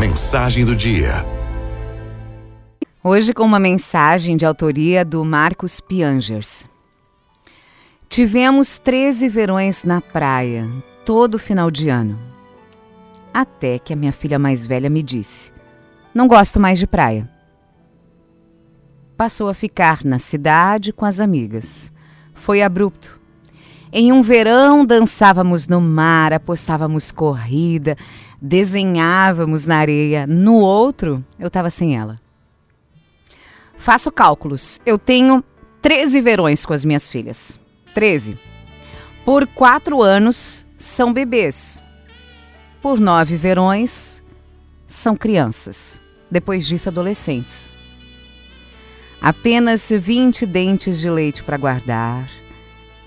Mensagem do dia. Hoje com uma mensagem de autoria do Marcos Piangers. Tivemos 13 verões na praia, todo final de ano. Até que a minha filha mais velha me disse: Não gosto mais de praia. Passou a ficar na cidade com as amigas. Foi abrupto. Em um verão dançávamos no mar, apostávamos corrida, desenhávamos na areia. No outro, eu estava sem ela. Faço cálculos. Eu tenho 13 verões com as minhas filhas. 13. Por quatro anos são bebês. Por nove verões são crianças. Depois disso, adolescentes. Apenas 20 dentes de leite para guardar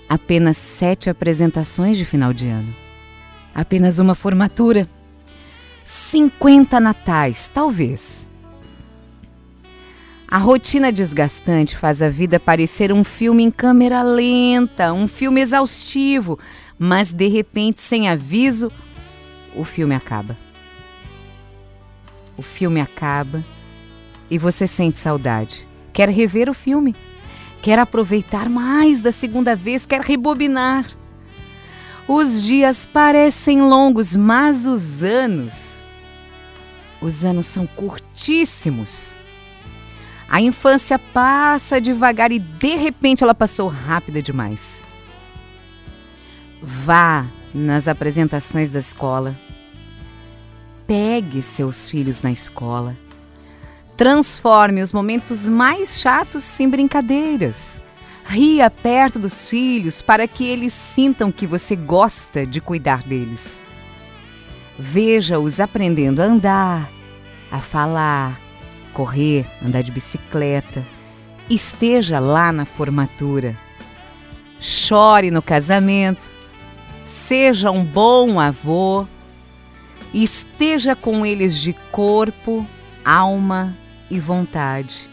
apenas sete apresentações de final de ano, apenas uma formatura, 50 natais, talvez. A rotina desgastante faz a vida parecer um filme em câmera lenta, um filme exaustivo, mas de repente, sem aviso, o filme acaba. O filme acaba e você sente saudade. Quer rever o filme? quer aproveitar mais da segunda vez, quer rebobinar. Os dias parecem longos, mas os anos. Os anos são curtíssimos. A infância passa devagar e de repente ela passou rápida demais. Vá nas apresentações da escola. Pegue seus filhos na escola. Transforme os momentos mais chatos em brincadeiras. Ria perto dos filhos para que eles sintam que você gosta de cuidar deles. Veja-os aprendendo a andar, a falar, correr, andar de bicicleta. Esteja lá na formatura. Chore no casamento. Seja um bom avô. Esteja com eles de corpo, alma e vontade.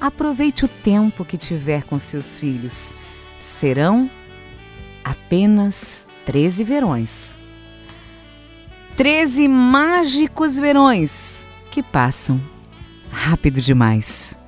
Aproveite o tempo que tiver com seus filhos. Serão apenas 13 verões. 13 mágicos verões que passam rápido demais.